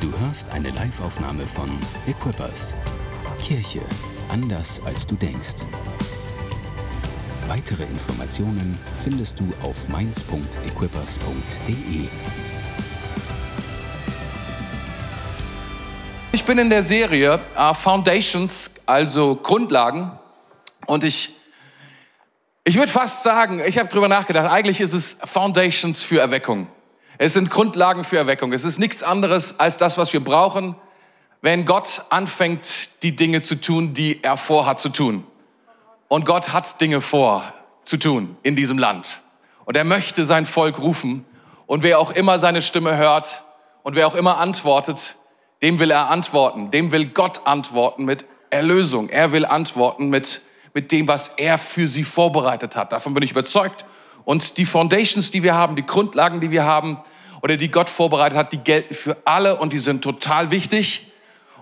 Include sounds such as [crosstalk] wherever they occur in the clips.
Du hörst eine Live-Aufnahme von Equippers. Kirche anders als du denkst. Weitere Informationen findest du auf mainz.equippers.de. Ich bin in der Serie uh, Foundations, also Grundlagen. Und ich, ich würde fast sagen, ich habe drüber nachgedacht, eigentlich ist es Foundations für Erweckung. Es sind Grundlagen für Erweckung. Es ist nichts anderes als das, was wir brauchen, wenn Gott anfängt, die Dinge zu tun, die er vorhat zu tun. Und Gott hat Dinge vor zu tun in diesem Land. Und er möchte sein Volk rufen. Und wer auch immer seine Stimme hört und wer auch immer antwortet, dem will er antworten. Dem will Gott antworten mit Erlösung. Er will antworten mit, mit dem, was er für sie vorbereitet hat. Davon bin ich überzeugt. Und die Foundations, die wir haben, die Grundlagen, die wir haben oder die Gott vorbereitet hat, die gelten für alle und die sind total wichtig.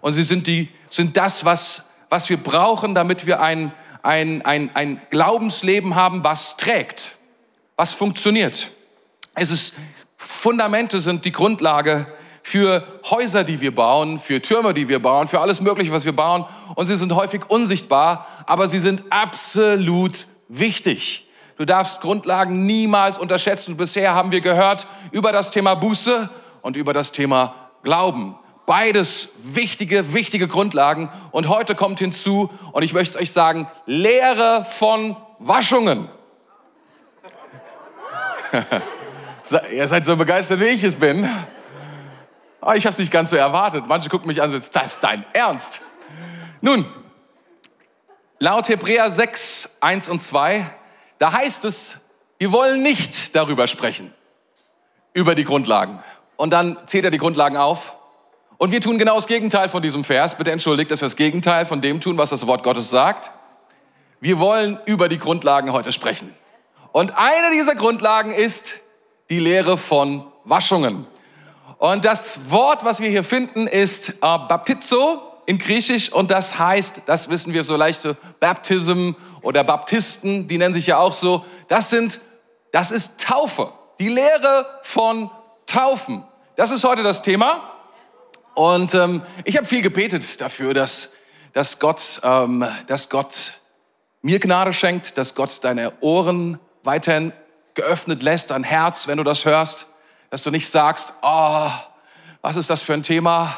Und sie sind, die, sind das, was, was wir brauchen, damit wir ein, ein, ein, ein Glaubensleben haben, was trägt, was funktioniert. Es ist, Fundamente sind die Grundlage für Häuser, die wir bauen, für Türme, die wir bauen, für alles Mögliche, was wir bauen. Und sie sind häufig unsichtbar, aber sie sind absolut wichtig. Du darfst Grundlagen niemals unterschätzen. bisher haben wir gehört über das Thema Buße und über das Thema Glauben. Beides wichtige, wichtige Grundlagen. Und heute kommt hinzu, und ich möchte es euch sagen, Lehre von Waschungen. [laughs] Ihr seid so begeistert, wie ich es bin. Oh, ich habe es nicht ganz so erwartet. Manche gucken mich an und sagen, das ist dein Ernst. Nun, laut Hebräer 6, 1 und 2, da heißt es, wir wollen nicht darüber sprechen, über die Grundlagen. Und dann zählt er die Grundlagen auf. Und wir tun genau das Gegenteil von diesem Vers. Bitte entschuldigt, dass wir das Gegenteil von dem tun, was das Wort Gottes sagt. Wir wollen über die Grundlagen heute sprechen. Und eine dieser Grundlagen ist die Lehre von Waschungen. Und das Wort, was wir hier finden, ist äh, Baptizo in Griechisch und das heißt, das wissen wir so leicht, Baptism oder Baptisten, die nennen sich ja auch so. Das sind, das ist Taufe. Die Lehre von Taufen. Das ist heute das Thema. Und ähm, ich habe viel gebetet dafür, dass, dass, Gott, ähm, dass Gott mir Gnade schenkt, dass Gott deine Ohren weiterhin geöffnet lässt, dein Herz, wenn du das hörst dass du nicht sagst, oh, was ist das für ein Thema,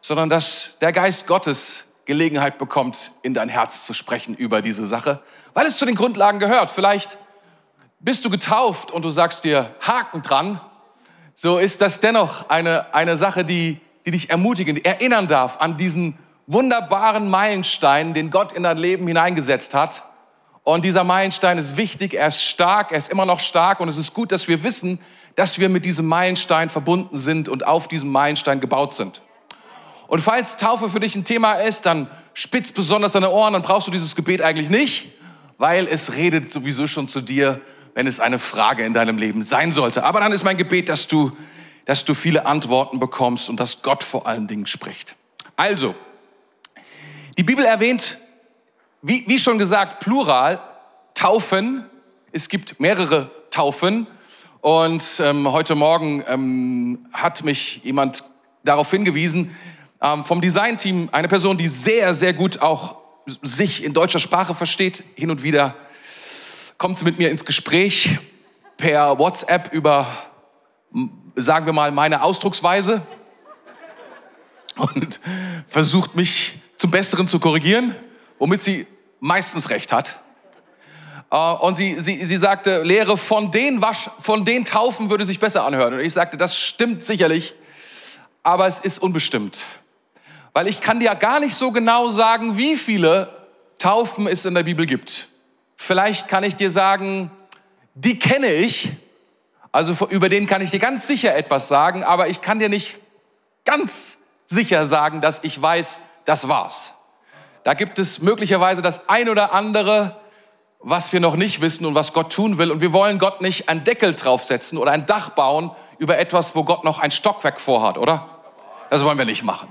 sondern dass der Geist Gottes Gelegenheit bekommt, in dein Herz zu sprechen über diese Sache, weil es zu den Grundlagen gehört. Vielleicht bist du getauft und du sagst dir Haken dran, so ist das dennoch eine, eine Sache, die, die dich ermutigen, erinnern darf an diesen wunderbaren Meilenstein, den Gott in dein Leben hineingesetzt hat. Und dieser Meilenstein ist wichtig, er ist stark, er ist immer noch stark und es ist gut, dass wir wissen, dass wir mit diesem Meilenstein verbunden sind und auf diesem Meilenstein gebaut sind. Und falls Taufe für dich ein Thema ist, dann spitz besonders deine Ohren, dann brauchst du dieses Gebet eigentlich nicht, weil es redet sowieso schon zu dir, wenn es eine Frage in deinem Leben sein sollte. Aber dann ist mein Gebet, dass du, dass du viele Antworten bekommst und dass Gott vor allen Dingen spricht. Also, die Bibel erwähnt, wie, wie schon gesagt, Plural, Taufen. Es gibt mehrere Taufen. Und ähm, heute Morgen ähm, hat mich jemand darauf hingewiesen, ähm, vom Designteam, eine Person, die sehr, sehr gut auch sich in deutscher Sprache versteht, hin und wieder kommt sie mit mir ins Gespräch per WhatsApp über, sagen wir mal, meine Ausdrucksweise und versucht mich zum Besseren zu korrigieren, womit sie meistens recht hat. Äh, und sie, sie, sie sagte, Lehre von den, Wasch, von den Taufen würde sich besser anhören. Und ich sagte, das stimmt sicherlich, aber es ist unbestimmt. Weil ich kann dir gar nicht so genau sagen, wie viele Taufen es in der Bibel gibt. Vielleicht kann ich dir sagen, die kenne ich, also über den kann ich dir ganz sicher etwas sagen, aber ich kann dir nicht ganz sicher sagen, dass ich weiß, das war's. Da gibt es möglicherweise das ein oder andere, was wir noch nicht wissen und was Gott tun will. Und wir wollen Gott nicht einen Deckel draufsetzen oder ein Dach bauen über etwas, wo Gott noch ein Stockwerk vorhat, oder? Das wollen wir nicht machen.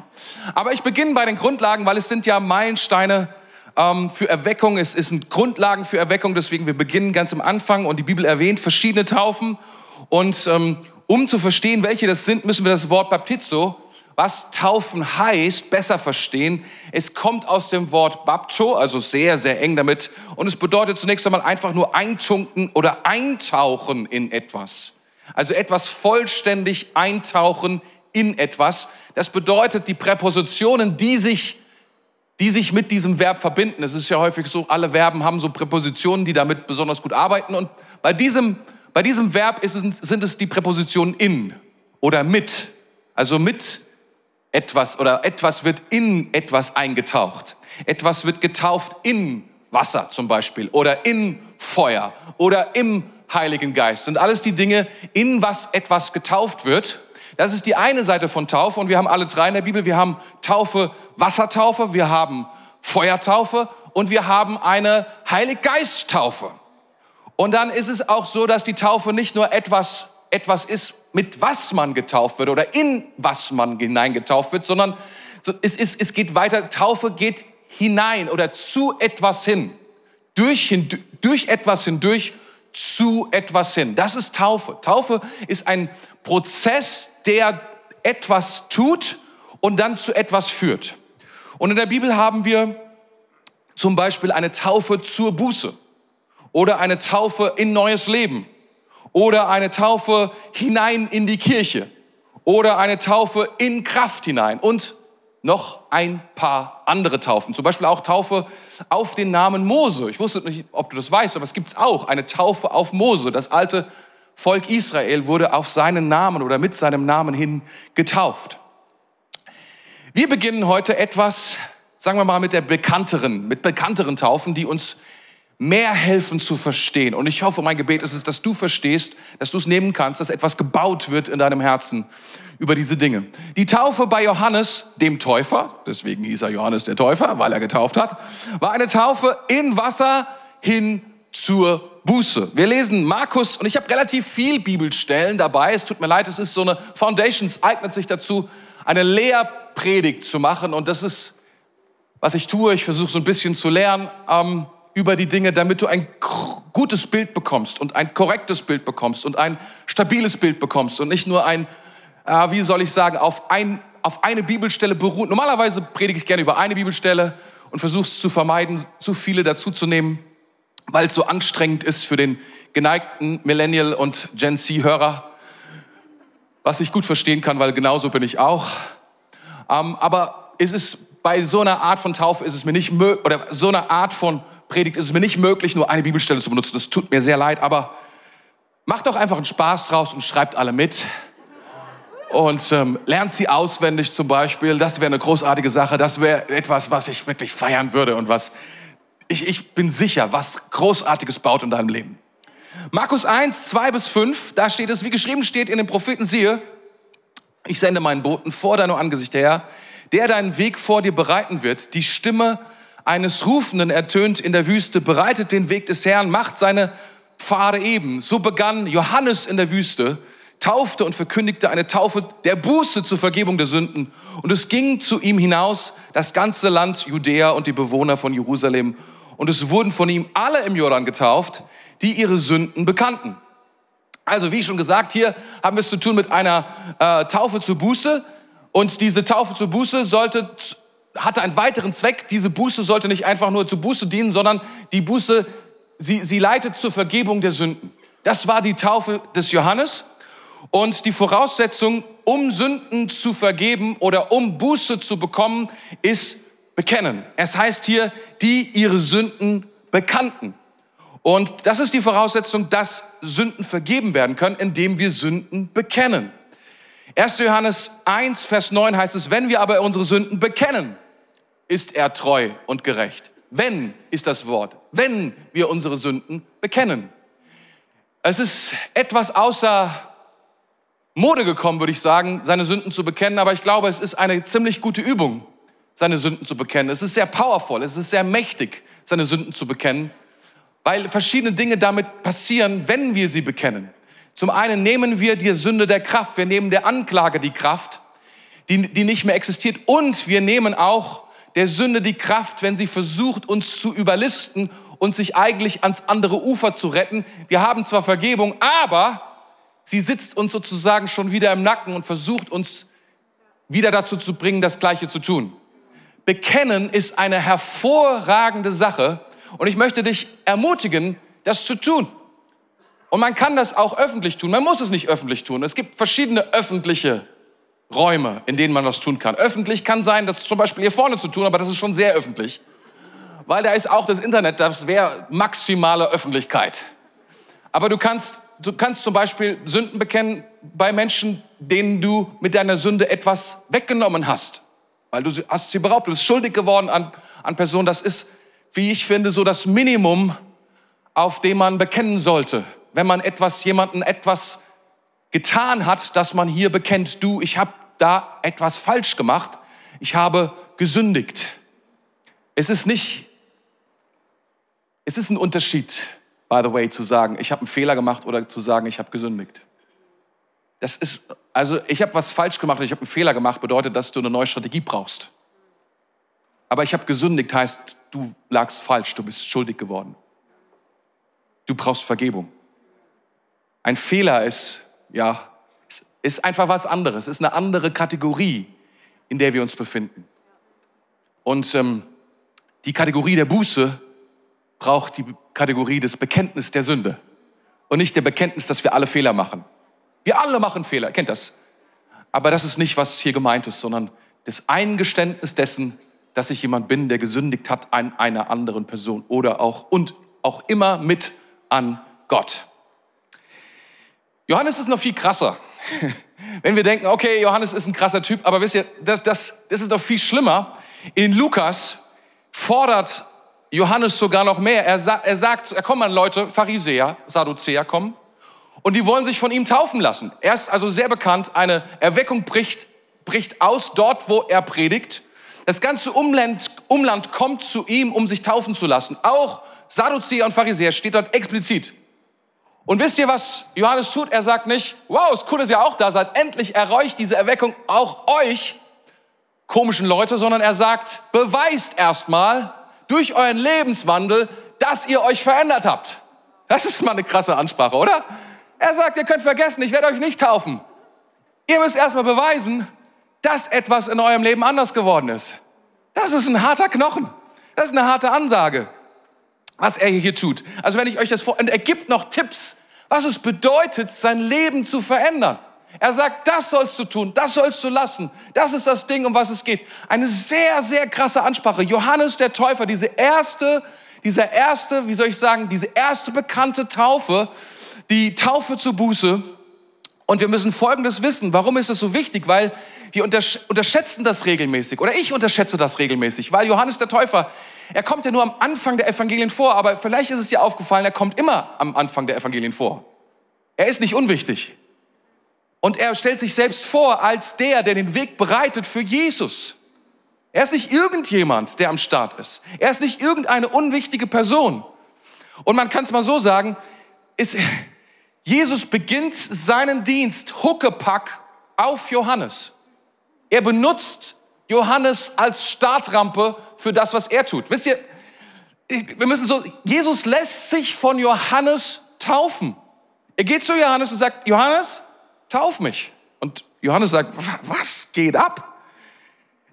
Aber ich beginne bei den Grundlagen, weil es sind ja Meilensteine ähm, für Erweckung. Es sind Grundlagen für Erweckung, deswegen wir beginnen ganz am Anfang und die Bibel erwähnt verschiedene Taufen. Und ähm, um zu verstehen, welche das sind, müssen wir das Wort Baptizo, was Taufen heißt, besser verstehen. Es kommt aus dem Wort Bapto, also sehr, sehr eng damit. Und es bedeutet zunächst einmal einfach nur eintunken oder eintauchen in etwas. Also etwas vollständig eintauchen in etwas. Das bedeutet, die Präpositionen, die sich, die sich mit diesem Verb verbinden. Es ist ja häufig so, alle Verben haben so Präpositionen, die damit besonders gut arbeiten. Und bei diesem, bei diesem Verb es, sind es die Präpositionen in oder mit. Also mit etwas oder etwas wird in etwas eingetaucht. Etwas wird getauft in Wasser zum Beispiel oder in Feuer oder im Heiligen Geist. Sind alles die Dinge, in was etwas getauft wird. Das ist die eine Seite von Taufe und wir haben alle drei in der Bibel. Wir haben Taufe, Wassertaufe, wir haben Feuertaufe und wir haben eine Heiliggeisttaufe. Und dann ist es auch so, dass die Taufe nicht nur etwas etwas ist, mit was man getauft wird oder in was man hineingetauft wird, sondern es, ist, es geht weiter. Taufe geht hinein oder zu etwas hin. Durch, hin, durch etwas hindurch zu etwas hin. Das ist Taufe. Taufe ist ein Prozess, der etwas tut und dann zu etwas führt. Und in der Bibel haben wir zum Beispiel eine Taufe zur Buße oder eine Taufe in neues Leben oder eine Taufe hinein in die Kirche oder eine Taufe in Kraft hinein und noch ein paar andere Taufen. Zum Beispiel auch Taufe auf den Namen Mose. Ich wusste nicht, ob du das weißt, aber es gibt es auch, eine Taufe auf Mose. Das alte Volk Israel wurde auf seinen Namen oder mit seinem Namen hin getauft. Wir beginnen heute etwas, sagen wir mal, mit der bekannteren, mit bekannteren Taufen, die uns mehr helfen zu verstehen. Und ich hoffe, mein Gebet ist es, dass du verstehst, dass du es nehmen kannst, dass etwas gebaut wird in deinem Herzen über diese Dinge. Die Taufe bei Johannes, dem Täufer, deswegen hieß er Johannes der Täufer, weil er getauft hat, war eine Taufe in Wasser hin zur Buße. Wir lesen Markus und ich habe relativ viel Bibelstellen dabei. Es tut mir leid, es ist so eine Foundations eignet sich dazu, eine Lehrpredigt zu machen und das ist, was ich tue. Ich versuche so ein bisschen zu lernen. Ähm, über die Dinge, damit du ein gutes Bild bekommst und ein korrektes Bild bekommst und ein stabiles Bild bekommst und nicht nur ein, äh, wie soll ich sagen, auf, ein, auf eine Bibelstelle beruht. Normalerweise predige ich gerne über eine Bibelstelle und versuche es zu vermeiden, zu viele dazuzunehmen, weil es so anstrengend ist für den geneigten Millennial und Gen Z-Hörer, was ich gut verstehen kann, weil genauso bin ich auch. Ähm, aber es ist bei so einer Art von Taufe ist es mir nicht oder so einer Art von Predigt ist es mir nicht möglich, nur eine Bibelstelle zu benutzen. Das tut mir sehr leid, aber macht doch einfach einen Spaß draus und schreibt alle mit. Und ähm, lernt sie auswendig zum Beispiel. Das wäre eine großartige Sache. Das wäre etwas, was ich wirklich feiern würde und was ich, ich bin sicher, was Großartiges baut in deinem Leben. Markus 1, 2 bis 5, da steht es, wie geschrieben steht in den Propheten, siehe, ich sende meinen Boten vor deinem Angesicht her, der deinen Weg vor dir bereiten wird. Die Stimme eines Rufenden ertönt in der Wüste, bereitet den Weg des Herrn, macht seine Pfade eben. So begann Johannes in der Wüste, taufte und verkündigte eine Taufe der Buße zur Vergebung der Sünden. Und es ging zu ihm hinaus das ganze Land Judäa und die Bewohner von Jerusalem. Und es wurden von ihm alle im Jordan getauft, die ihre Sünden bekannten. Also wie schon gesagt, hier haben wir es zu tun mit einer äh, Taufe zur Buße. Und diese Taufe zur Buße sollte hatte einen weiteren Zweck. Diese Buße sollte nicht einfach nur zur Buße dienen, sondern die Buße, sie, sie leitet zur Vergebung der Sünden. Das war die Taufe des Johannes. Und die Voraussetzung, um Sünden zu vergeben oder um Buße zu bekommen, ist bekennen. Es heißt hier, die ihre Sünden bekannten. Und das ist die Voraussetzung, dass Sünden vergeben werden können, indem wir Sünden bekennen. 1. Johannes 1, Vers 9 heißt es, wenn wir aber unsere Sünden bekennen, ist er treu und gerecht. Wenn ist das Wort, wenn wir unsere Sünden bekennen. Es ist etwas außer Mode gekommen, würde ich sagen, seine Sünden zu bekennen, aber ich glaube, es ist eine ziemlich gute Übung, seine Sünden zu bekennen. Es ist sehr powerful, es ist sehr mächtig, seine Sünden zu bekennen, weil verschiedene Dinge damit passieren, wenn wir sie bekennen. Zum einen nehmen wir die Sünde der Kraft, wir nehmen der Anklage die Kraft, die, die nicht mehr existiert und wir nehmen auch der Sünde die Kraft, wenn sie versucht, uns zu überlisten und sich eigentlich ans andere Ufer zu retten. Wir haben zwar Vergebung, aber sie sitzt uns sozusagen schon wieder im Nacken und versucht uns wieder dazu zu bringen, das Gleiche zu tun. Bekennen ist eine hervorragende Sache und ich möchte dich ermutigen, das zu tun. Und man kann das auch öffentlich tun. Man muss es nicht öffentlich tun. Es gibt verschiedene öffentliche Räume, in denen man das tun kann. Öffentlich kann sein, das zum Beispiel hier vorne zu tun, aber das ist schon sehr öffentlich. Weil da ist auch das Internet, das wäre maximale Öffentlichkeit. Aber du kannst, du kannst zum Beispiel Sünden bekennen bei Menschen, denen du mit deiner Sünde etwas weggenommen hast. Weil du hast sie beraubt, du bist schuldig geworden an, an Personen. Das ist, wie ich finde, so das Minimum, auf dem man bekennen sollte. Wenn man etwas, jemanden etwas getan hat, dass man hier bekennt, du, ich habe da etwas falsch gemacht, ich habe gesündigt. Es ist nicht, es ist ein Unterschied, by the way, zu sagen, ich habe einen Fehler gemacht oder zu sagen, ich habe gesündigt. Das ist, also ich habe was falsch gemacht ich habe einen Fehler gemacht, bedeutet, dass du eine neue Strategie brauchst. Aber ich habe gesündigt heißt, du lagst falsch, du bist schuldig geworden. Du brauchst Vergebung. Ein Fehler ist, ja, ist einfach was anderes, ist eine andere Kategorie, in der wir uns befinden. Und ähm, die Kategorie der Buße braucht die Kategorie des Bekenntnisses der Sünde und nicht der Bekenntnis, dass wir alle Fehler machen. Wir alle machen Fehler, kennt das. Aber das ist nicht, was hier gemeint ist, sondern das Eingeständnis dessen, dass ich jemand bin, der gesündigt hat an einer anderen Person oder auch und auch immer mit an Gott. Johannes ist noch viel krasser. [laughs] Wenn wir denken, okay, Johannes ist ein krasser Typ, aber wisst ihr, das, das, das ist doch viel schlimmer. In Lukas fordert Johannes sogar noch mehr. Er, sa er sagt, er kommen Leute, Pharisäer, Sadduzäer kommen und die wollen sich von ihm taufen lassen. Er ist also sehr bekannt, eine Erweckung bricht, bricht aus dort, wo er predigt. Das ganze Umland, Umland kommt zu ihm, um sich taufen zu lassen. Auch Sadduzäer und Pharisäer steht dort explizit. Und wisst ihr, was Johannes tut? Er sagt nicht, wow, ist cool, dass ihr auch da seid. Endlich erreicht diese Erweckung auch euch, komischen Leute, sondern er sagt, beweist erstmal durch euren Lebenswandel, dass ihr euch verändert habt. Das ist mal eine krasse Ansprache, oder? Er sagt, ihr könnt vergessen, ich werde euch nicht taufen. Ihr müsst erstmal beweisen, dass etwas in eurem Leben anders geworden ist. Das ist ein harter Knochen. Das ist eine harte Ansage, was er hier tut. Also wenn ich euch das vor, und er gibt noch Tipps, was es bedeutet, sein Leben zu verändern. Er sagt, das sollst du tun, das sollst du lassen. Das ist das Ding, um was es geht. Eine sehr, sehr krasse Ansprache. Johannes der Täufer, diese erste, dieser erste, wie soll ich sagen, diese erste bekannte Taufe, die Taufe zur Buße. Und wir müssen Folgendes wissen. Warum ist es so wichtig? Weil wir unterschätzen das regelmäßig. Oder ich unterschätze das regelmäßig. Weil Johannes der Täufer, er kommt ja nur am Anfang der Evangelien vor. Aber vielleicht ist es dir aufgefallen, er kommt immer am Anfang der Evangelien vor. Er ist nicht unwichtig. Und er stellt sich selbst vor als der, der den Weg bereitet für Jesus. Er ist nicht irgendjemand, der am Start ist. Er ist nicht irgendeine unwichtige Person. Und man kann es mal so sagen, ist, Jesus beginnt seinen Dienst Huckepack auf Johannes. Er benutzt Johannes als Startrampe für das, was er tut. Wisst ihr, wir müssen so, Jesus lässt sich von Johannes taufen. Er geht zu Johannes und sagt, Johannes, tauf mich. Und Johannes sagt, was geht ab?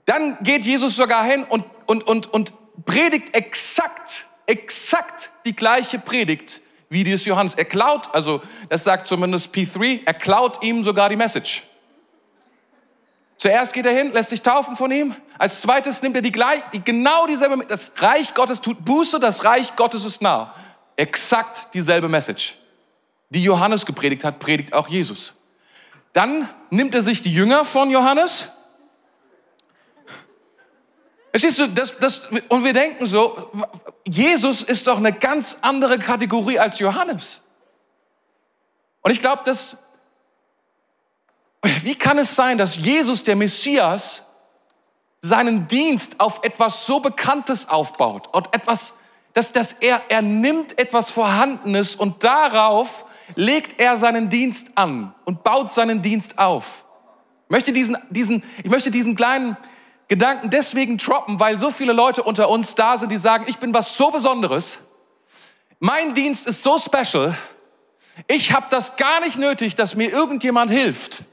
Dann geht Jesus sogar hin und, und, und, und predigt exakt, exakt die gleiche Predigt, wie dies Johannes. Er klaut, also das sagt zumindest P3, er klaut ihm sogar die Message. Zuerst geht er hin, lässt sich taufen von ihm. Als zweites nimmt er die gleich, genau dieselbe, das Reich Gottes tut Buße, das Reich Gottes ist nah. Exakt dieselbe Message. Die Johannes gepredigt hat, predigt auch Jesus. Dann nimmt er sich die Jünger von Johannes. Verstehst du, das, das, und wir denken so, Jesus ist doch eine ganz andere Kategorie als Johannes. Und ich glaube, dass, wie kann es sein, dass Jesus, der Messias, seinen Dienst auf etwas so Bekanntes aufbaut und etwas, dass, dass er, er nimmt etwas Vorhandenes und darauf legt er seinen Dienst an und baut seinen Dienst auf. Ich möchte diesen, diesen, ich möchte diesen kleinen Gedanken deswegen droppen, weil so viele Leute unter uns da sind, die sagen, ich bin was so Besonderes. Mein Dienst ist so special. Ich habe das gar nicht nötig, dass mir irgendjemand hilft.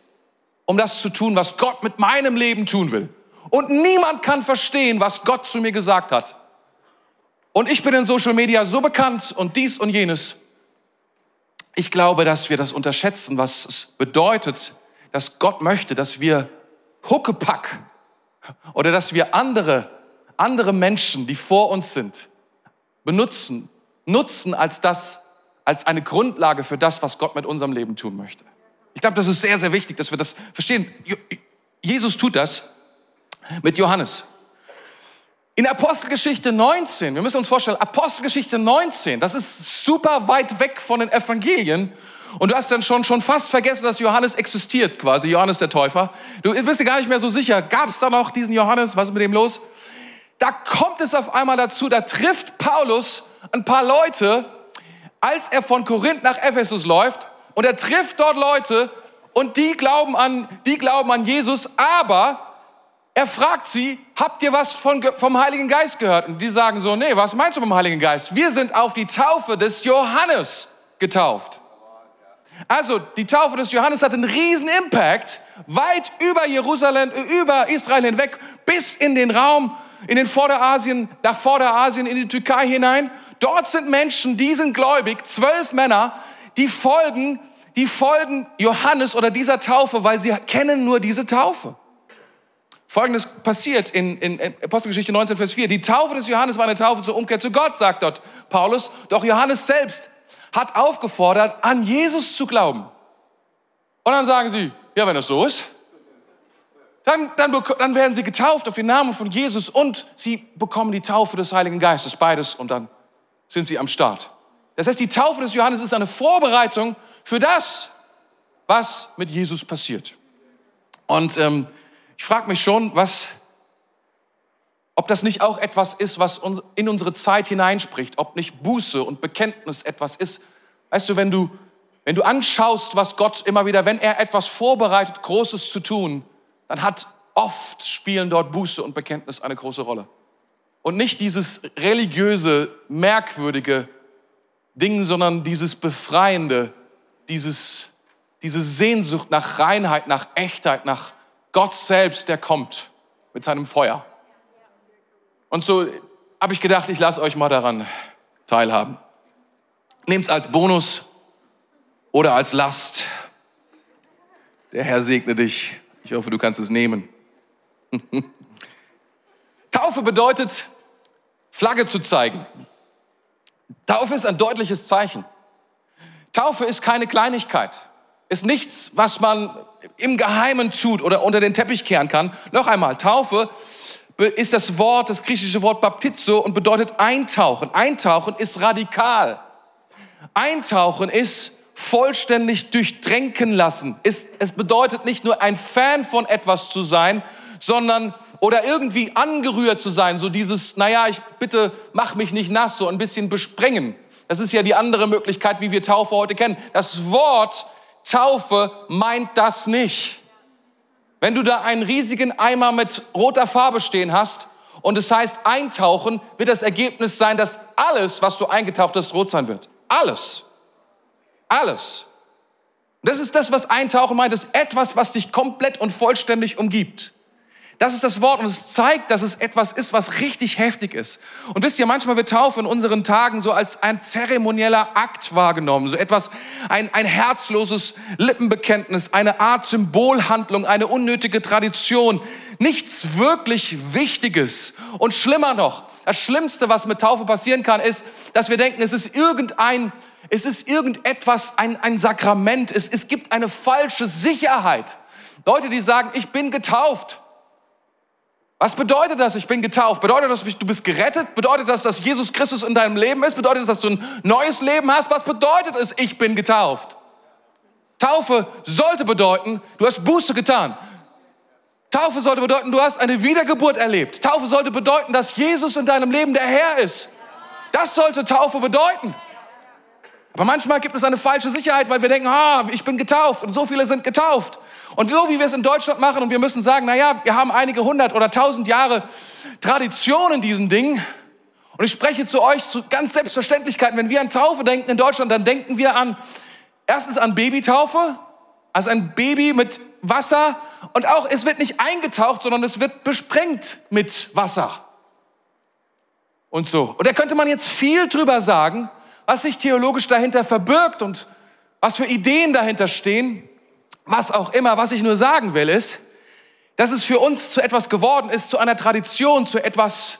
um das zu tun, was Gott mit meinem Leben tun will. Und niemand kann verstehen, was Gott zu mir gesagt hat. Und ich bin in Social Media so bekannt und dies und jenes. Ich glaube, dass wir das unterschätzen, was es bedeutet, dass Gott möchte, dass wir Huckepack oder dass wir andere, andere Menschen, die vor uns sind, benutzen, nutzen als das, als eine Grundlage für das, was Gott mit unserem Leben tun möchte. Ich glaube, das ist sehr, sehr wichtig, dass wir das verstehen. Jesus tut das mit Johannes. In Apostelgeschichte 19, wir müssen uns vorstellen, Apostelgeschichte 19, das ist super weit weg von den Evangelien. Und du hast dann schon, schon fast vergessen, dass Johannes existiert, quasi, Johannes der Täufer. Du bist dir gar nicht mehr so sicher, gab es da noch diesen Johannes, was ist mit dem los? Da kommt es auf einmal dazu, da trifft Paulus ein paar Leute, als er von Korinth nach Ephesus läuft und er trifft dort Leute und die glauben an, die glauben an Jesus, aber er fragt sie, habt ihr was von, vom Heiligen Geist gehört? Und die sagen so, nee, was meinst du vom Heiligen Geist? Wir sind auf die Taufe des Johannes getauft. Also, die Taufe des Johannes hat einen riesen Impact, weit über Jerusalem, über Israel hinweg, bis in den Raum, in den Vorderasien, nach Vorderasien, in die Türkei hinein. Dort sind Menschen, die sind gläubig, zwölf Männer, die folgen, die folgen Johannes oder dieser Taufe, weil sie kennen nur diese Taufe. Folgendes passiert in, in Apostelgeschichte 19, Vers 4. Die Taufe des Johannes war eine Taufe zur Umkehr zu Gott, sagt dort Paulus. Doch Johannes selbst hat aufgefordert, an Jesus zu glauben. Und dann sagen sie, ja, wenn das so ist, dann, dann, dann werden sie getauft auf den Namen von Jesus und sie bekommen die Taufe des Heiligen Geistes, beides, und dann sind sie am Start. Das heißt, die Taufe des Johannes ist eine Vorbereitung für das, was mit Jesus passiert. Und ähm, ich frage mich schon, was, ob das nicht auch etwas ist, was in unsere Zeit hineinspricht, ob nicht Buße und Bekenntnis etwas ist. Weißt du, wenn du, wenn du anschaust, was Gott immer wieder, wenn er etwas vorbereitet, Großes zu tun, dann hat oft spielen dort Buße und Bekenntnis eine große Rolle. Und nicht dieses religiöse, merkwürdige Ding, sondern dieses befreiende, dieses, diese Sehnsucht nach Reinheit, nach Echtheit, nach Gott selbst, der kommt mit seinem Feuer. Und so habe ich gedacht, ich lasse euch mal daran teilhaben. Nehmt es als Bonus oder als Last. Der Herr segne dich. Ich hoffe, du kannst es nehmen. [laughs] Taufe bedeutet, Flagge zu zeigen. Taufe ist ein deutliches Zeichen. Taufe ist keine Kleinigkeit. Ist nichts, was man im Geheimen tut oder unter den Teppich kehren kann. Noch einmal, Taufe ist das Wort, das griechische Wort Baptizo und bedeutet eintauchen. Eintauchen ist radikal. Eintauchen ist vollständig durchtränken lassen. es bedeutet nicht nur ein Fan von etwas zu sein, sondern oder irgendwie angerührt zu sein, so dieses, naja, ich bitte mach mich nicht nass, so ein bisschen besprengen. Das ist ja die andere Möglichkeit, wie wir Taufe heute kennen. Das Wort Taufe meint das nicht. Wenn du da einen riesigen Eimer mit roter Farbe stehen hast und es heißt eintauchen, wird das Ergebnis sein, dass alles, was du eingetaucht hast, rot sein wird. Alles. Alles. Das ist das, was eintauchen meint. Ist etwas, was dich komplett und vollständig umgibt. Das ist das Wort und es zeigt, dass es etwas ist, was richtig heftig ist. Und wisst ihr, manchmal wird Taufe in unseren Tagen so als ein zeremonieller Akt wahrgenommen, so etwas, ein, ein herzloses Lippenbekenntnis, eine Art Symbolhandlung, eine unnötige Tradition, nichts wirklich Wichtiges. Und schlimmer noch, das Schlimmste, was mit Taufe passieren kann, ist, dass wir denken, es ist irgendein, es ist irgendetwas, ein, ein Sakrament, es, es gibt eine falsche Sicherheit. Leute, die sagen, ich bin getauft. Was bedeutet das, ich bin getauft? Bedeutet das, du bist gerettet? Bedeutet das, dass Jesus Christus in deinem Leben ist? Bedeutet das, dass du ein neues Leben hast? Was bedeutet es, ich bin getauft? Taufe sollte bedeuten, du hast Buße getan. Taufe sollte bedeuten, du hast eine Wiedergeburt erlebt. Taufe sollte bedeuten, dass Jesus in deinem Leben der Herr ist. Das sollte Taufe bedeuten. Aber manchmal gibt es eine falsche Sicherheit, weil wir denken, ah, ich bin getauft und so viele sind getauft. Und so wie wir es in Deutschland machen und wir müssen sagen, na ja, wir haben einige hundert oder tausend Jahre Tradition in diesen Dingen. Und ich spreche zu euch zu ganz Selbstverständlichkeiten. Wenn wir an Taufe denken in Deutschland, dann denken wir an, erstens an Babytaufe. als ein Baby mit Wasser und auch es wird nicht eingetaucht, sondern es wird besprengt mit Wasser. Und so. Und da könnte man jetzt viel drüber sagen, was sich theologisch dahinter verbirgt und was für Ideen dahinter stehen, was auch immer. Was ich nur sagen will, ist, dass es für uns zu etwas geworden ist, zu einer Tradition, zu etwas,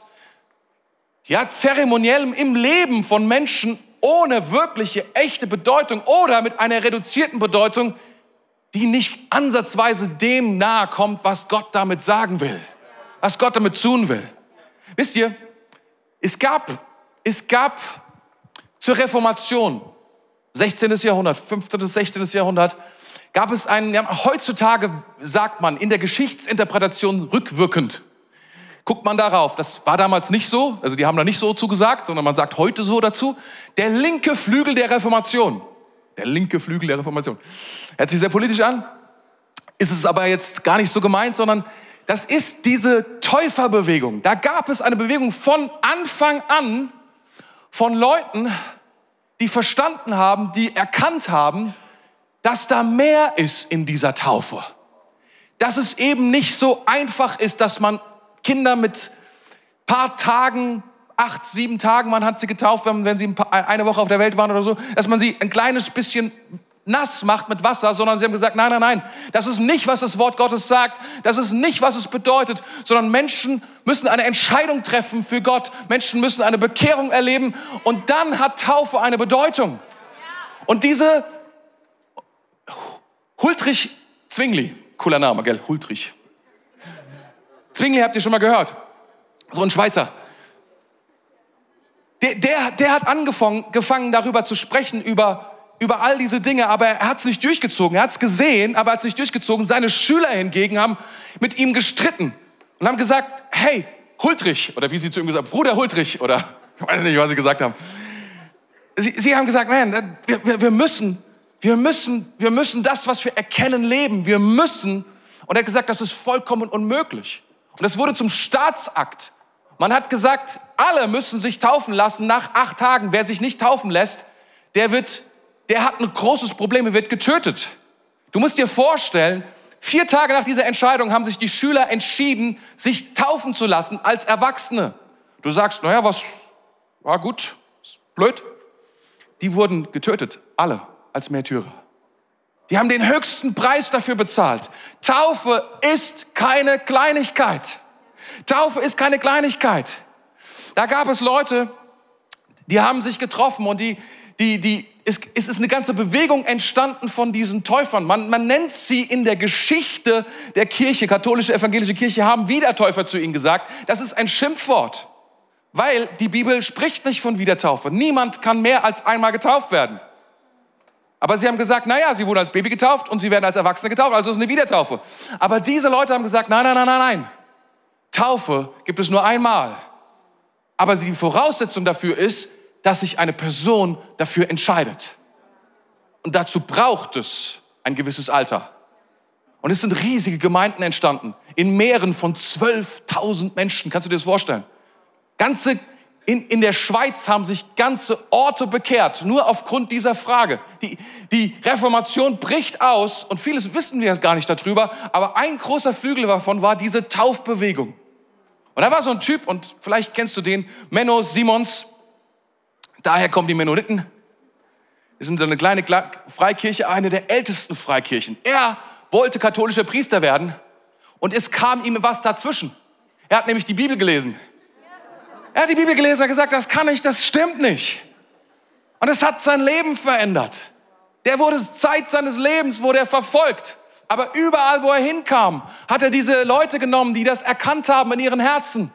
ja, zeremoniellem im Leben von Menschen ohne wirkliche, echte Bedeutung oder mit einer reduzierten Bedeutung, die nicht ansatzweise dem nahe kommt, was Gott damit sagen will, was Gott damit tun will. Wisst ihr, es gab, es gab zur Reformation, 16. Jahrhundert, 15. 16. Jahrhundert, gab es einen, ja, heutzutage sagt man in der Geschichtsinterpretation rückwirkend, guckt man darauf. Das war damals nicht so, also die haben da nicht so zugesagt, sondern man sagt heute so dazu. Der linke Flügel der Reformation. Der linke Flügel der Reformation. Hört sich sehr politisch an, ist es aber jetzt gar nicht so gemeint, sondern das ist diese Täuferbewegung. Da gab es eine Bewegung von Anfang an von Leuten, die verstanden haben, die erkannt haben, dass da mehr ist in dieser Taufe. Dass es eben nicht so einfach ist, dass man Kinder mit paar Tagen, acht, sieben Tagen, man hat sie getauft, wenn sie eine Woche auf der Welt waren oder so, dass man sie ein kleines bisschen nass macht mit Wasser, sondern sie haben gesagt, nein, nein, nein, das ist nicht, was das Wort Gottes sagt, das ist nicht, was es bedeutet, sondern Menschen müssen eine Entscheidung treffen für Gott, Menschen müssen eine Bekehrung erleben und dann hat Taufe eine Bedeutung. Und diese Hultrich Zwingli, cooler Name, gell, Hultrich. Zwingli habt ihr schon mal gehört. So ein Schweizer. Der, der, der hat angefangen, darüber zu sprechen, über, über all diese Dinge, aber er hat es nicht durchgezogen. Er hat es gesehen, aber er hat es nicht durchgezogen. Seine Schüler hingegen haben mit ihm gestritten und haben gesagt, hey, Hultrich, oder wie sie zu ihm gesagt haben, Bruder Hultrich, oder ich weiß nicht, was sie gesagt haben. Sie, sie haben gesagt, man, wir, wir, wir müssen, wir müssen, wir müssen das, was wir erkennen, leben. Wir müssen. Und er hat gesagt, das ist vollkommen unmöglich. Und es wurde zum Staatsakt. Man hat gesagt, alle müssen sich taufen lassen nach acht Tagen. Wer sich nicht taufen lässt, der wird, der hat ein großes Problem, er wird getötet. Du musst dir vorstellen, vier Tage nach dieser Entscheidung haben sich die Schüler entschieden, sich taufen zu lassen als Erwachsene. Du sagst, naja, was war gut, blöd. Die wurden getötet, alle als Märtyrer. Die haben den höchsten Preis dafür bezahlt. Taufe ist keine Kleinigkeit. Taufe ist keine Kleinigkeit. Da gab es Leute, die haben sich getroffen und die, die, die, es, ist eine ganze Bewegung entstanden von diesen Täufern. Man, man nennt sie in der Geschichte der Kirche, katholische, evangelische Kirche, haben Wiedertäufer zu ihnen gesagt. Das ist ein Schimpfwort, weil die Bibel spricht nicht von Wiedertaufe. Niemand kann mehr als einmal getauft werden. Aber sie haben gesagt, naja, sie wurden als Baby getauft und sie werden als Erwachsene getauft, also ist eine Wiedertaufe. Aber diese Leute haben gesagt, nein, nein, nein, nein, nein. Taufe gibt es nur einmal. Aber die Voraussetzung dafür ist, dass sich eine Person dafür entscheidet. Und dazu braucht es ein gewisses Alter. Und es sind riesige Gemeinden entstanden, in Meeren von 12.000 Menschen. Kannst du dir das vorstellen? Ganze in, in der Schweiz haben sich ganze Orte bekehrt, nur aufgrund dieser Frage. Die, die Reformation bricht aus und vieles wissen wir jetzt gar nicht darüber, aber ein großer Flügel davon war diese Taufbewegung. Und da war so ein Typ, und vielleicht kennst du den, Menno Simons, daher kommen die Mennoniten. Wir sind so eine kleine Freikirche, eine der ältesten Freikirchen. Er wollte katholischer Priester werden und es kam ihm was dazwischen. Er hat nämlich die Bibel gelesen. Er hat die Bibel gelesen und gesagt, das kann ich, das stimmt nicht. Und es hat sein Leben verändert. Der wurde Zeit seines Lebens, wurde er verfolgt. Aber überall, wo er hinkam, hat er diese Leute genommen, die das erkannt haben in ihren Herzen.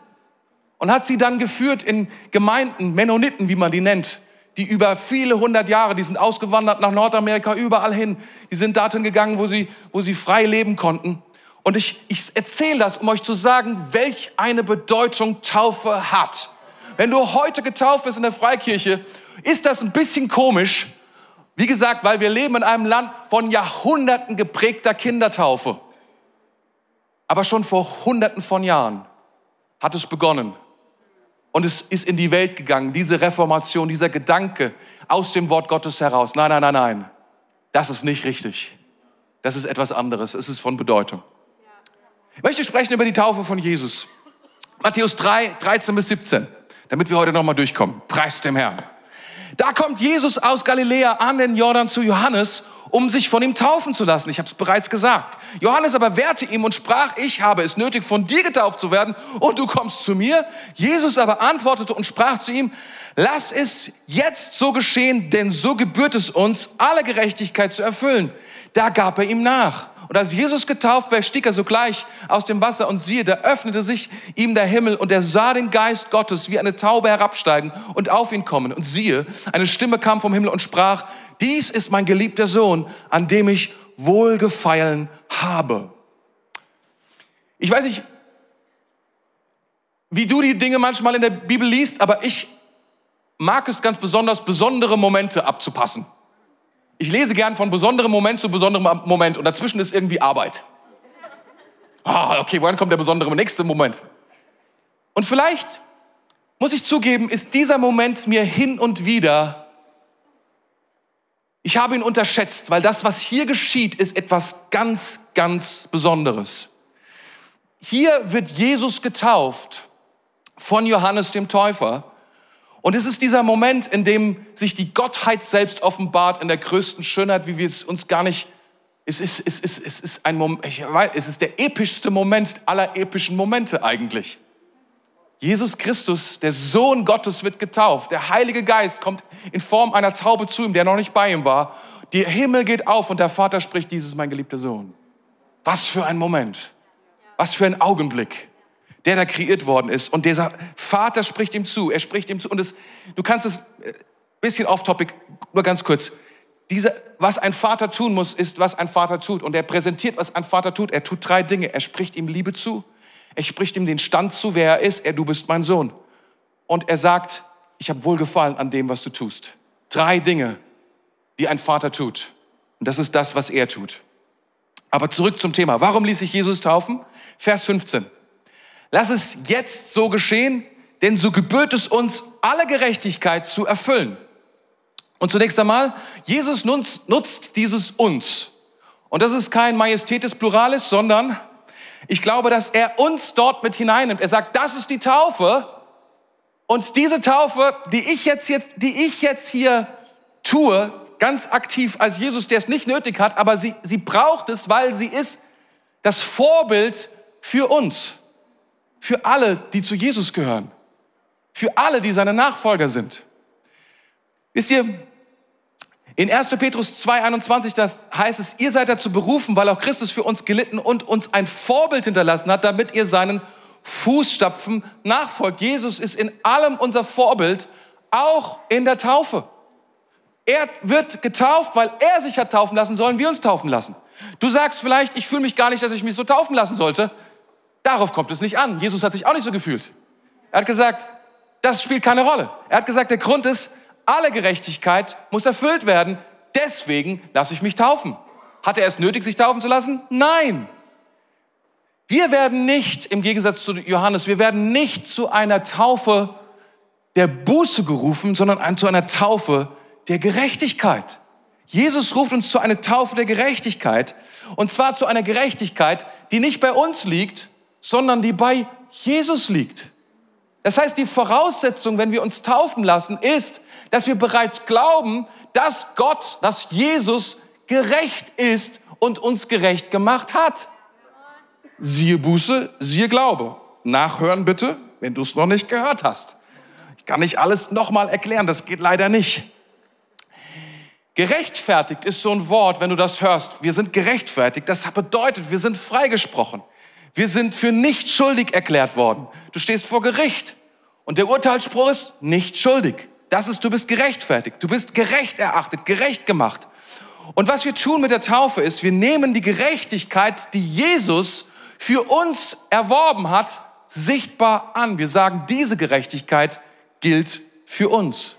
Und hat sie dann geführt in Gemeinden, Mennoniten, wie man die nennt, die über viele hundert Jahre, die sind ausgewandert nach Nordamerika, überall hin. Die sind dorthin gegangen, wo sie, wo sie frei leben konnten. Und ich, ich erzähle das, um euch zu sagen, welch eine Bedeutung Taufe hat. Wenn du heute getauft bist in der Freikirche, ist das ein bisschen komisch. Wie gesagt, weil wir leben in einem Land von Jahrhunderten geprägter Kindertaufe. Aber schon vor Hunderten von Jahren hat es begonnen. Und es ist in die Welt gegangen, diese Reformation, dieser Gedanke aus dem Wort Gottes heraus. Nein, nein, nein, nein. Das ist nicht richtig. Das ist etwas anderes. Es ist von Bedeutung. Ich möchte sprechen über die Taufe von Jesus. Matthäus 3, 13 bis 17, damit wir heute nochmal durchkommen. Preis dem Herrn. Da kommt Jesus aus Galiläa an den Jordan zu Johannes, um sich von ihm taufen zu lassen. Ich habe es bereits gesagt. Johannes aber wehrte ihm und sprach, ich habe es nötig, von dir getauft zu werden und du kommst zu mir. Jesus aber antwortete und sprach zu ihm, lass es jetzt so geschehen, denn so gebührt es uns, alle Gerechtigkeit zu erfüllen. Da gab er ihm nach. Und als Jesus getauft war, stieg er sogleich aus dem Wasser und siehe, da öffnete sich ihm der Himmel und er sah den Geist Gottes wie eine Taube herabsteigen und auf ihn kommen. Und siehe, eine Stimme kam vom Himmel und sprach, dies ist mein geliebter Sohn, an dem ich wohlgefallen habe. Ich weiß nicht, wie du die Dinge manchmal in der Bibel liest, aber ich mag es ganz besonders, besondere Momente abzupassen. Ich lese gern von besonderem Moment zu besonderem Moment und dazwischen ist irgendwie Arbeit. Ah, okay, wann kommt der besondere nächste Moment? Und vielleicht, muss ich zugeben, ist dieser Moment mir hin und wieder, ich habe ihn unterschätzt, weil das, was hier geschieht, ist etwas ganz, ganz Besonderes. Hier wird Jesus getauft von Johannes dem Täufer. Und es ist dieser Moment, in dem sich die Gottheit selbst offenbart in der größten Schönheit, wie wir es uns gar nicht. Es ist, es ist, es ist ein Moment, ich weiß, es ist der epischste Moment aller epischen Momente eigentlich. Jesus Christus, der Sohn Gottes, wird getauft. Der Heilige Geist kommt in Form einer Taube zu ihm, der noch nicht bei ihm war. Der Himmel geht auf und der Vater spricht, dieses mein geliebter Sohn. Was für ein Moment. Was für ein Augenblick der da kreiert worden ist. Und dieser Vater spricht ihm zu, er spricht ihm zu. Und es, du kannst es, äh, bisschen off-topic, nur ganz kurz. Diese, was ein Vater tun muss, ist, was ein Vater tut. Und er präsentiert, was ein Vater tut. Er tut drei Dinge. Er spricht ihm Liebe zu. Er spricht ihm den Stand zu, wer er ist. Er, du bist mein Sohn. Und er sagt, ich habe Wohlgefallen an dem, was du tust. Drei Dinge, die ein Vater tut. Und das ist das, was er tut. Aber zurück zum Thema. Warum ließ sich Jesus taufen? Vers 15. Lass es jetzt so geschehen, denn so gebührt es uns, alle Gerechtigkeit zu erfüllen. Und zunächst einmal, Jesus nutzt, nutzt dieses uns. Und das ist kein Majestätes Pluralis, sondern ich glaube, dass er uns dort mit hineinnimmt. Er sagt, das ist die Taufe. Und diese Taufe, die ich jetzt, jetzt, die ich jetzt hier tue, ganz aktiv als Jesus, der es nicht nötig hat, aber sie, sie braucht es, weil sie ist das Vorbild für uns. Für alle, die zu Jesus gehören. Für alle, die seine Nachfolger sind. Wisst ihr, in 1. Petrus 2,21, das heißt es, ihr seid dazu berufen, weil auch Christus für uns gelitten und uns ein Vorbild hinterlassen hat, damit ihr seinen Fußstapfen nachfolgt. Jesus ist in allem unser Vorbild, auch in der Taufe. Er wird getauft, weil er sich hat taufen lassen, sollen wir uns taufen lassen. Du sagst vielleicht, ich fühle mich gar nicht, dass ich mich so taufen lassen sollte. Darauf kommt es nicht an. Jesus hat sich auch nicht so gefühlt. Er hat gesagt, das spielt keine Rolle. Er hat gesagt, der Grund ist, alle Gerechtigkeit muss erfüllt werden. Deswegen lasse ich mich taufen. Hat er es nötig, sich taufen zu lassen? Nein. Wir werden nicht, im Gegensatz zu Johannes, wir werden nicht zu einer Taufe der Buße gerufen, sondern zu einer Taufe der Gerechtigkeit. Jesus ruft uns zu einer Taufe der Gerechtigkeit. Und zwar zu einer Gerechtigkeit, die nicht bei uns liegt, sondern die bei Jesus liegt. Das heißt, die Voraussetzung, wenn wir uns taufen lassen, ist, dass wir bereits glauben, dass Gott, dass Jesus gerecht ist und uns gerecht gemacht hat. Siehe Buße, siehe Glaube. Nachhören bitte, wenn du es noch nicht gehört hast. Ich kann nicht alles nochmal erklären, das geht leider nicht. Gerechtfertigt ist so ein Wort, wenn du das hörst. Wir sind gerechtfertigt. Das bedeutet, wir sind freigesprochen. Wir sind für nicht schuldig erklärt worden. Du stehst vor Gericht und der Urteilsspruch ist nicht schuldig. Das ist, du bist gerechtfertigt. Du bist gerecht erachtet, gerecht gemacht. Und was wir tun mit der Taufe ist, wir nehmen die Gerechtigkeit, die Jesus für uns erworben hat, sichtbar an. Wir sagen, diese Gerechtigkeit gilt für uns.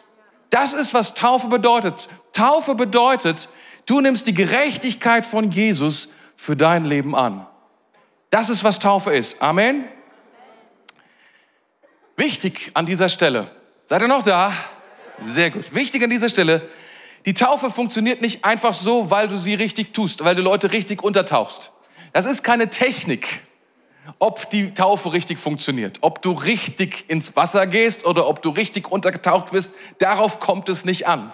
Das ist, was Taufe bedeutet. Taufe bedeutet, du nimmst die Gerechtigkeit von Jesus für dein Leben an. Das ist, was Taufe ist. Amen. Wichtig an dieser Stelle. Seid ihr noch da? Sehr gut. Wichtig an dieser Stelle. Die Taufe funktioniert nicht einfach so, weil du sie richtig tust, weil du Leute richtig untertauchst. Das ist keine Technik, ob die Taufe richtig funktioniert, ob du richtig ins Wasser gehst oder ob du richtig untergetaucht wirst. Darauf kommt es nicht an.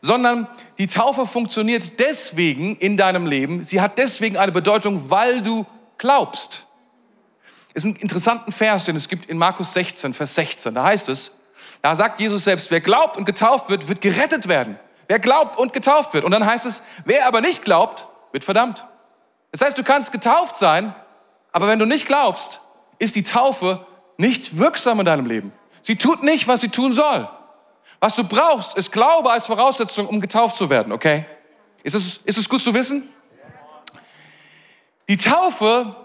Sondern die Taufe funktioniert deswegen in deinem Leben. Sie hat deswegen eine Bedeutung, weil du glaubst. Es ist ein interessanten Vers, den es gibt in Markus 16, Vers 16. Da heißt es, da sagt Jesus selbst, wer glaubt und getauft wird, wird gerettet werden. Wer glaubt und getauft wird. Und dann heißt es, wer aber nicht glaubt, wird verdammt. Das heißt, du kannst getauft sein, aber wenn du nicht glaubst, ist die Taufe nicht wirksam in deinem Leben. Sie tut nicht, was sie tun soll. Was du brauchst, ist Glaube als Voraussetzung, um getauft zu werden, okay? Ist es, ist es gut zu wissen? Die Taufe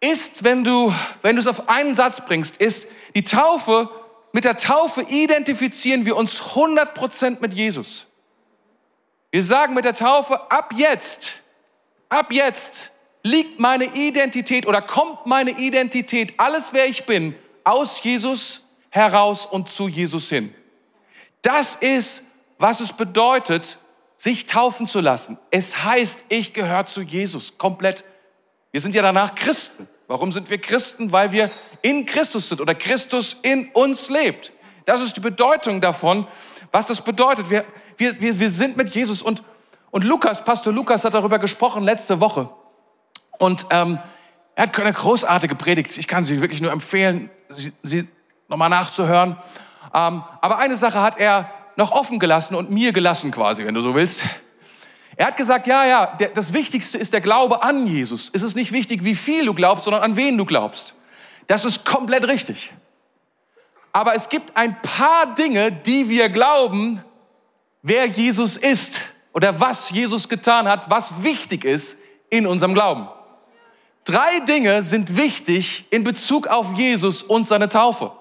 ist, wenn du, wenn du es auf einen Satz bringst, ist die Taufe mit der Taufe identifizieren wir uns 100% mit Jesus. Wir sagen mit der Taufe, ab jetzt, ab jetzt liegt meine Identität oder kommt meine Identität, alles wer ich bin, aus Jesus heraus und zu Jesus hin. Das ist, was es bedeutet, sich taufen zu lassen. Es heißt, ich gehöre zu Jesus komplett. Wir sind ja danach Christen. Warum sind wir Christen? Weil wir in Christus sind oder Christus in uns lebt. Das ist die Bedeutung davon, was das bedeutet. Wir, wir, wir, wir sind mit Jesus und, und Lukas, Pastor Lukas hat darüber gesprochen letzte Woche. Und ähm, er hat eine großartige Predigt. Ich kann sie wirklich nur empfehlen, sie, sie nochmal nachzuhören. Ähm, aber eine Sache hat er noch offen gelassen und mir gelassen quasi, wenn du so willst. Er hat gesagt, ja, ja, der, das Wichtigste ist der Glaube an Jesus. Es ist nicht wichtig, wie viel du glaubst, sondern an wen du glaubst. Das ist komplett richtig. Aber es gibt ein paar Dinge, die wir glauben, wer Jesus ist oder was Jesus getan hat, was wichtig ist in unserem Glauben. Drei Dinge sind wichtig in Bezug auf Jesus und seine Taufe.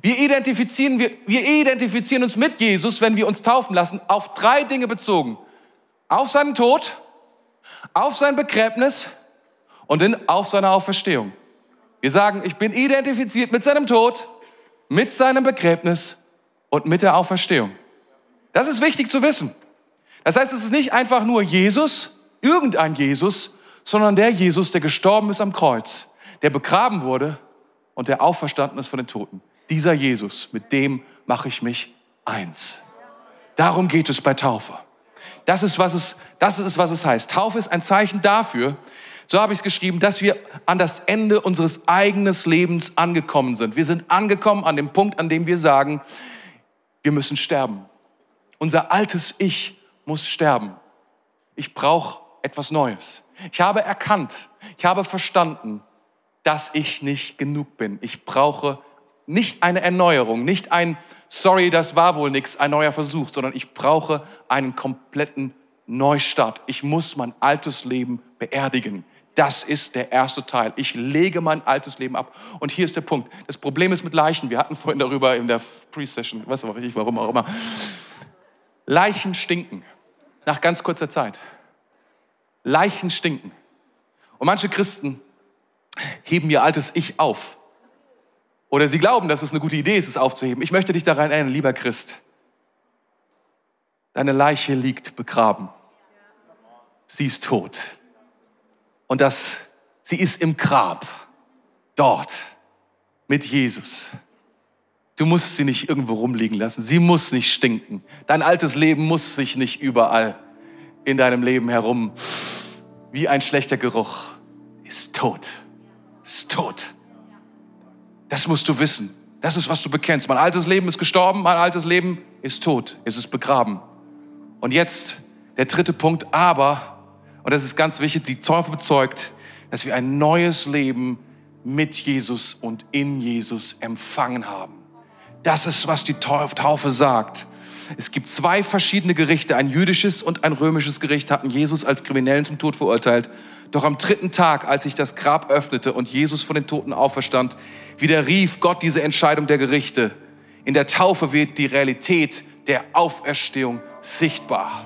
Wir identifizieren, wir, wir identifizieren uns mit Jesus, wenn wir uns taufen lassen, auf drei Dinge bezogen. Auf seinen Tod, auf sein Begräbnis und in, auf seine Auferstehung. Wir sagen, ich bin identifiziert mit seinem Tod, mit seinem Begräbnis und mit der Auferstehung. Das ist wichtig zu wissen. Das heißt, es ist nicht einfach nur Jesus, irgendein Jesus, sondern der Jesus, der gestorben ist am Kreuz, der begraben wurde und der auferstanden ist von den Toten. Dieser Jesus, mit dem mache ich mich eins. Darum geht es bei Taufe. Das ist, was es, das ist, was es heißt. Taufe ist ein Zeichen dafür, so habe ich es geschrieben, dass wir an das Ende unseres eigenen Lebens angekommen sind. Wir sind angekommen an dem Punkt, an dem wir sagen, wir müssen sterben. Unser altes Ich muss sterben. Ich brauche etwas Neues. Ich habe erkannt, ich habe verstanden, dass ich nicht genug bin. Ich brauche nicht eine Erneuerung, nicht ein Sorry, das war wohl nichts, ein neuer Versuch, sondern ich brauche einen kompletten Neustart. Ich muss mein altes Leben beerdigen. Das ist der erste Teil. Ich lege mein altes Leben ab. Und hier ist der Punkt. Das Problem ist mit Leichen. Wir hatten vorhin darüber in der Pre-Session, weiß auch nicht, warum auch immer. Leichen stinken. Nach ganz kurzer Zeit. Leichen stinken. Und manche Christen heben ihr altes Ich auf. Oder sie glauben, dass es eine gute Idee ist, es aufzuheben. Ich möchte dich daran erinnern, lieber Christ. Deine Leiche liegt begraben. Sie ist tot und dass sie ist im Grab, dort, mit Jesus. Du musst sie nicht irgendwo rumliegen lassen. Sie muss nicht stinken. Dein altes Leben muss sich nicht überall in deinem Leben herum wie ein schlechter Geruch. Ist tot. Ist tot. Das musst du wissen. Das ist, was du bekennst. Mein altes Leben ist gestorben, mein altes Leben ist tot, es ist begraben. Und jetzt der dritte Punkt, aber und das ist ganz wichtig, die Taufe bezeugt, dass wir ein neues Leben mit Jesus und in Jesus empfangen haben. Das ist, was die Taufe sagt. Es gibt zwei verschiedene Gerichte. Ein jüdisches und ein römisches Gericht hatten Jesus als Kriminellen zum Tod verurteilt. Doch am dritten Tag, als sich das Grab öffnete und Jesus von den Toten auferstand, widerrief Gott diese Entscheidung der Gerichte. In der Taufe wird die Realität der Auferstehung sichtbar.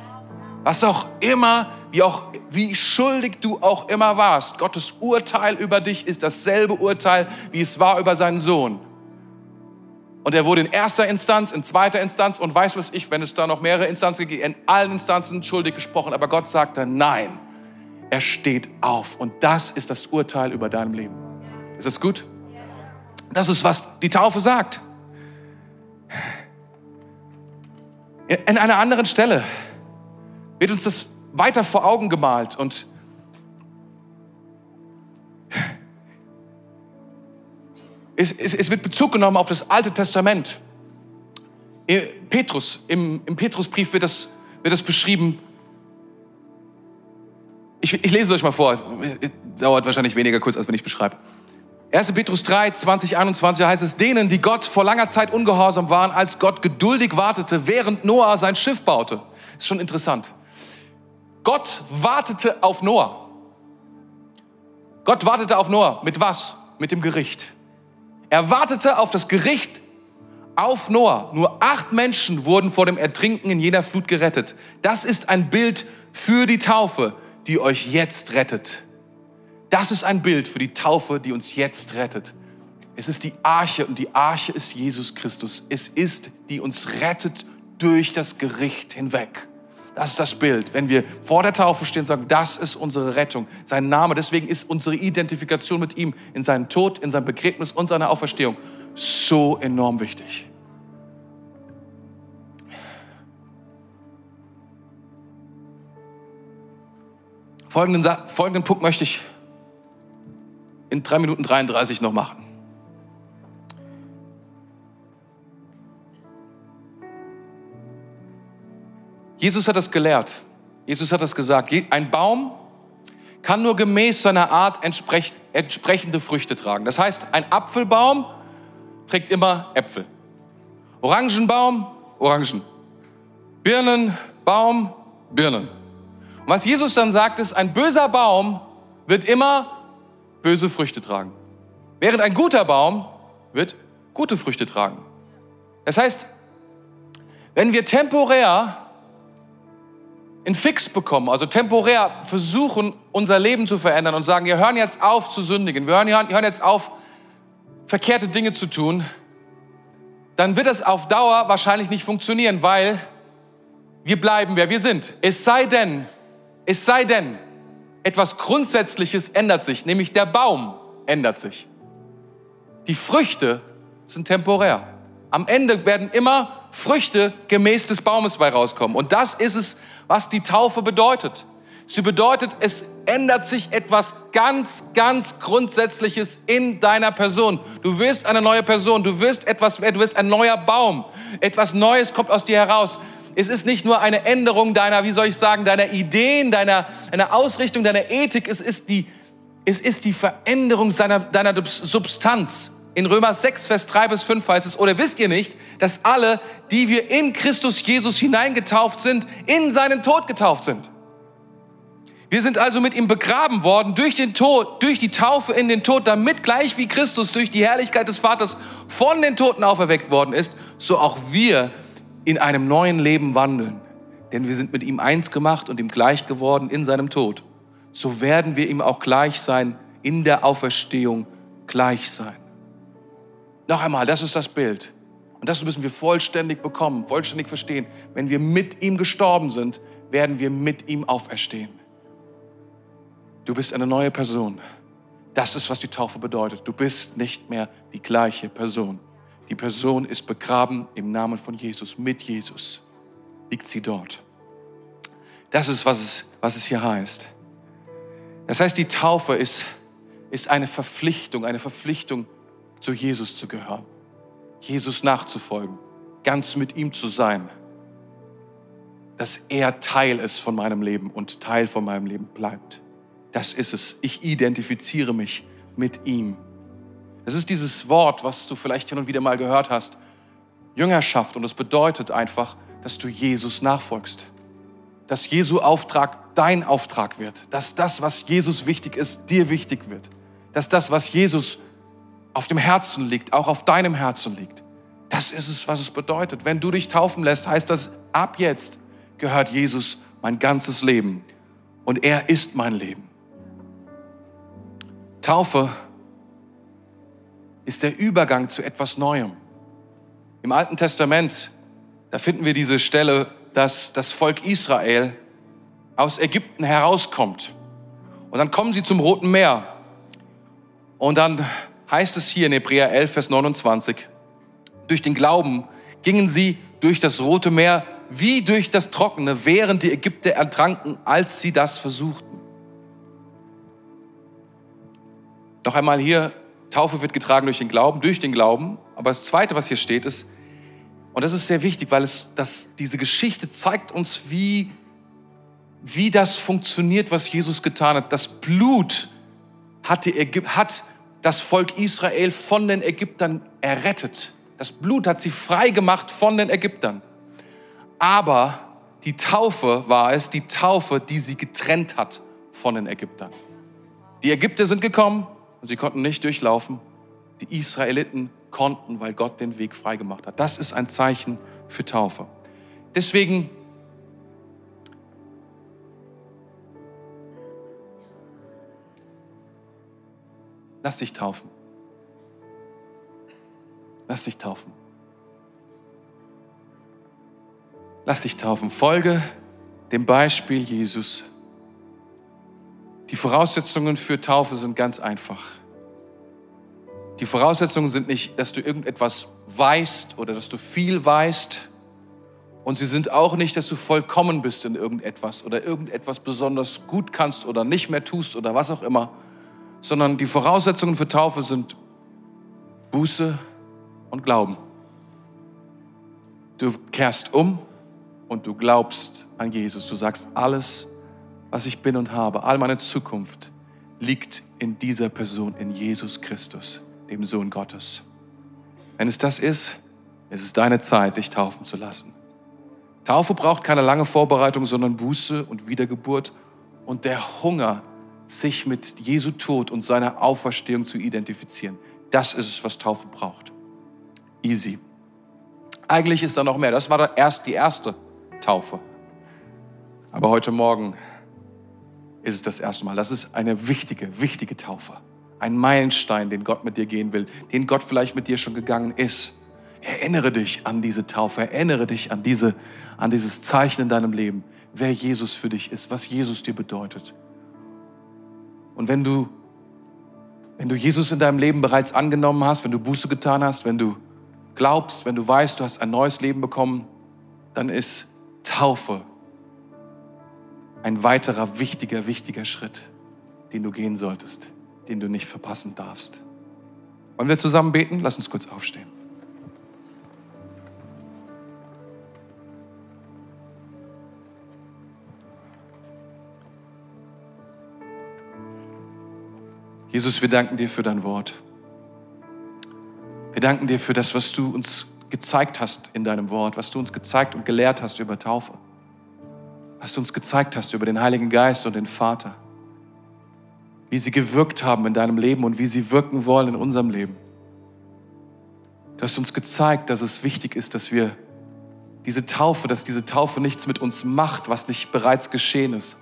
Was auch immer wie auch, wie schuldig du auch immer warst. Gottes Urteil über dich ist dasselbe Urteil, wie es war über seinen Sohn. Und er wurde in erster Instanz, in zweiter Instanz und weiß was ich, wenn es da noch mehrere Instanzen gibt, in allen Instanzen schuldig gesprochen. Aber Gott sagte, nein, er steht auf. Und das ist das Urteil über deinem Leben. Ist das gut? Das ist, was die Taufe sagt. In einer anderen Stelle wird uns das weiter vor Augen gemalt und es, es, es wird Bezug genommen auf das Alte Testament. Petrus, im, im Petrusbrief wird das, wird das beschrieben. Ich, ich lese es euch mal vor. Dauert wahrscheinlich weniger kurz, als wenn ich beschreibe. 1. Petrus 3, 20, 21 heißt es, denen, die Gott vor langer Zeit ungehorsam waren, als Gott geduldig wartete, während Noah sein Schiff baute. Ist schon interessant. Gott wartete auf Noah. Gott wartete auf Noah. Mit was? Mit dem Gericht. Er wartete auf das Gericht auf Noah. Nur acht Menschen wurden vor dem Ertrinken in jener Flut gerettet. Das ist ein Bild für die Taufe, die euch jetzt rettet. Das ist ein Bild für die Taufe, die uns jetzt rettet. Es ist die Arche und die Arche ist Jesus Christus. Es ist, die uns rettet durch das Gericht hinweg. Das ist das Bild. Wenn wir vor der Taufe stehen sagen, das ist unsere Rettung, sein Name, deswegen ist unsere Identifikation mit ihm in seinem Tod, in seinem Begräbnis und seiner Auferstehung so enorm wichtig. Folgenden, folgenden Punkt möchte ich in 3 Minuten 33 noch machen. Jesus hat das gelehrt. Jesus hat das gesagt. Ein Baum kann nur gemäß seiner Art entsprechende Früchte tragen. Das heißt, ein Apfelbaum trägt immer Äpfel. Orangenbaum, Orangen. Birnenbaum, Birnen. Und was Jesus dann sagt, ist, ein böser Baum wird immer böse Früchte tragen. Während ein guter Baum wird gute Früchte tragen. Das heißt, wenn wir temporär in Fix bekommen, also temporär versuchen, unser Leben zu verändern und sagen, wir hören jetzt auf zu sündigen, wir hören, hören jetzt auf, verkehrte Dinge zu tun, dann wird das auf Dauer wahrscheinlich nicht funktionieren, weil wir bleiben, wer wir sind. Es sei denn, es sei denn, etwas Grundsätzliches ändert sich, nämlich der Baum ändert sich. Die Früchte sind temporär. Am Ende werden immer Früchte gemäß des Baumes bei rauskommen. Und das ist es, was die Taufe bedeutet. Sie bedeutet, es ändert sich etwas ganz, ganz Grundsätzliches in deiner Person. Du wirst eine neue Person, du wirst etwas, du wirst ein neuer Baum. Etwas Neues kommt aus dir heraus es ist nicht nur eine Änderung deiner, wie soll ich sagen, deiner Ideen, deiner, deiner Ausrichtung, deiner Ethik, es ist die, es ist die Veränderung seiner, deiner Substanz. In Römer 6, Vers 3 bis 5 heißt es, oder wisst ihr nicht, dass alle, die wir in Christus Jesus hineingetauft sind, in seinen Tod getauft sind? Wir sind also mit ihm begraben worden durch den Tod, durch die Taufe in den Tod, damit gleich wie Christus durch die Herrlichkeit des Vaters von den Toten auferweckt worden ist, so auch wir in einem neuen Leben wandeln, denn wir sind mit ihm eins gemacht und ihm gleich geworden in seinem Tod, so werden wir ihm auch gleich sein, in der Auferstehung gleich sein. Noch einmal, das ist das Bild. Und das müssen wir vollständig bekommen, vollständig verstehen. Wenn wir mit ihm gestorben sind, werden wir mit ihm auferstehen. Du bist eine neue Person. Das ist, was die Taufe bedeutet. Du bist nicht mehr die gleiche Person. Die Person ist begraben im Namen von Jesus, mit Jesus liegt sie dort. Das ist, was es, was es hier heißt. Das heißt, die Taufe ist, ist eine Verpflichtung, eine Verpflichtung, zu Jesus zu gehören, Jesus nachzufolgen, ganz mit ihm zu sein, dass er Teil ist von meinem Leben und Teil von meinem Leben bleibt. Das ist es. Ich identifiziere mich mit ihm. Es ist dieses Wort, was du vielleicht hin und wieder mal gehört hast, Jüngerschaft. Und es bedeutet einfach, dass du Jesus nachfolgst. Dass Jesu Auftrag dein Auftrag wird. Dass das, was Jesus wichtig ist, dir wichtig wird. Dass das, was Jesus auf dem Herzen liegt, auch auf deinem Herzen liegt. Das ist es, was es bedeutet. Wenn du dich taufen lässt, heißt das, ab jetzt gehört Jesus mein ganzes Leben. Und er ist mein Leben. Taufe ist der Übergang zu etwas Neuem. Im Alten Testament, da finden wir diese Stelle, dass das Volk Israel aus Ägypten herauskommt. Und dann kommen sie zum Roten Meer. Und dann heißt es hier in Hebräer 11, Vers 29, durch den Glauben gingen sie durch das Rote Meer wie durch das Trockene, während die Ägypter ertranken, als sie das versuchten. Noch einmal hier, Taufe wird getragen durch den Glauben, durch den Glauben. Aber das Zweite, was hier steht, ist, und das ist sehr wichtig, weil es, das, diese Geschichte zeigt uns, wie, wie das funktioniert, was Jesus getan hat. Das Blut hat, die Ägyp hat das Volk Israel von den Ägyptern errettet. Das Blut hat sie frei gemacht von den Ägyptern. Aber die Taufe war es, die Taufe, die sie getrennt hat von den Ägyptern. Die Ägypter sind gekommen und sie konnten nicht durchlaufen. Die Israeliten konnten, weil Gott den Weg freigemacht hat. Das ist ein Zeichen für Taufe. Deswegen lass dich taufen. Lass dich taufen. Lass dich taufen. Folge dem Beispiel Jesus. Die Voraussetzungen für Taufe sind ganz einfach. Die Voraussetzungen sind nicht, dass du irgendetwas weißt oder dass du viel weißt. Und sie sind auch nicht, dass du vollkommen bist in irgendetwas oder irgendetwas besonders gut kannst oder nicht mehr tust oder was auch immer. Sondern die Voraussetzungen für Taufe sind Buße und Glauben. Du kehrst um und du glaubst an Jesus. Du sagst, alles, was ich bin und habe, all meine Zukunft liegt in dieser Person, in Jesus Christus dem Sohn Gottes. Wenn es das ist, ist es deine Zeit, dich taufen zu lassen. Taufe braucht keine lange Vorbereitung, sondern Buße und Wiedergeburt und der Hunger, sich mit Jesu Tod und seiner Auferstehung zu identifizieren. Das ist es, was Taufe braucht. Easy. Eigentlich ist da noch mehr. Das war erst die erste Taufe. Aber heute Morgen ist es das erste Mal. Das ist eine wichtige, wichtige Taufe ein Meilenstein, den Gott mit dir gehen will, den Gott vielleicht mit dir schon gegangen ist. Erinnere dich an diese Taufe, erinnere dich an, diese, an dieses Zeichen in deinem Leben, wer Jesus für dich ist, was Jesus dir bedeutet. Und wenn du, wenn du Jesus in deinem Leben bereits angenommen hast, wenn du Buße getan hast, wenn du glaubst, wenn du weißt, du hast ein neues Leben bekommen, dann ist Taufe ein weiterer wichtiger, wichtiger Schritt, den du gehen solltest den du nicht verpassen darfst. Wollen wir zusammen beten? Lass uns kurz aufstehen. Jesus, wir danken dir für dein Wort. Wir danken dir für das, was du uns gezeigt hast in deinem Wort, was du uns gezeigt und gelehrt hast über Taufe, was du uns gezeigt hast über den Heiligen Geist und den Vater wie sie gewirkt haben in deinem Leben und wie sie wirken wollen in unserem Leben. Du hast uns gezeigt, dass es wichtig ist, dass wir diese Taufe, dass diese Taufe nichts mit uns macht, was nicht bereits geschehen ist.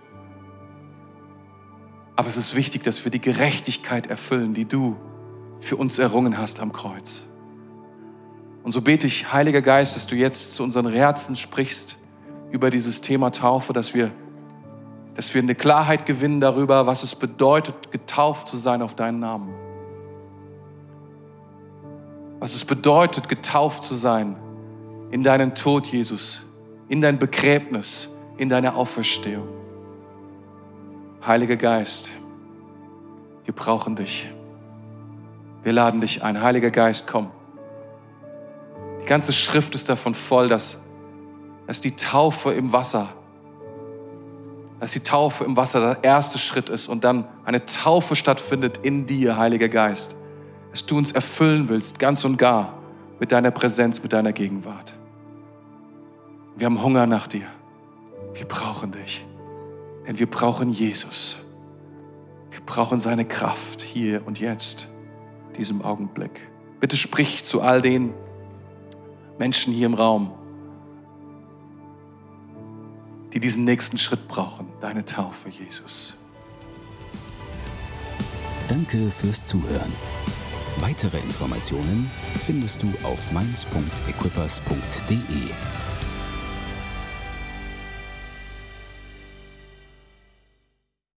Aber es ist wichtig, dass wir die Gerechtigkeit erfüllen, die du für uns errungen hast am Kreuz. Und so bete ich, Heiliger Geist, dass du jetzt zu unseren Herzen sprichst über dieses Thema Taufe, dass wir dass wir eine Klarheit gewinnen darüber, was es bedeutet, getauft zu sein auf deinen Namen. Was es bedeutet, getauft zu sein in deinen Tod, Jesus, in dein Begräbnis, in deine Auferstehung. Heiliger Geist, wir brauchen dich. Wir laden dich ein. Heiliger Geist, komm. Die ganze Schrift ist davon voll, dass, dass die Taufe im Wasser dass die Taufe im Wasser der erste Schritt ist und dann eine Taufe stattfindet in dir, Heiliger Geist. Dass du uns erfüllen willst, ganz und gar, mit deiner Präsenz, mit deiner Gegenwart. Wir haben Hunger nach dir. Wir brauchen dich. Denn wir brauchen Jesus. Wir brauchen seine Kraft hier und jetzt, diesem Augenblick. Bitte sprich zu all den Menschen hier im Raum, die diesen nächsten Schritt brauchen, deine Taufe, Jesus. Danke fürs Zuhören. Weitere Informationen findest du auf mainz.equippers.de.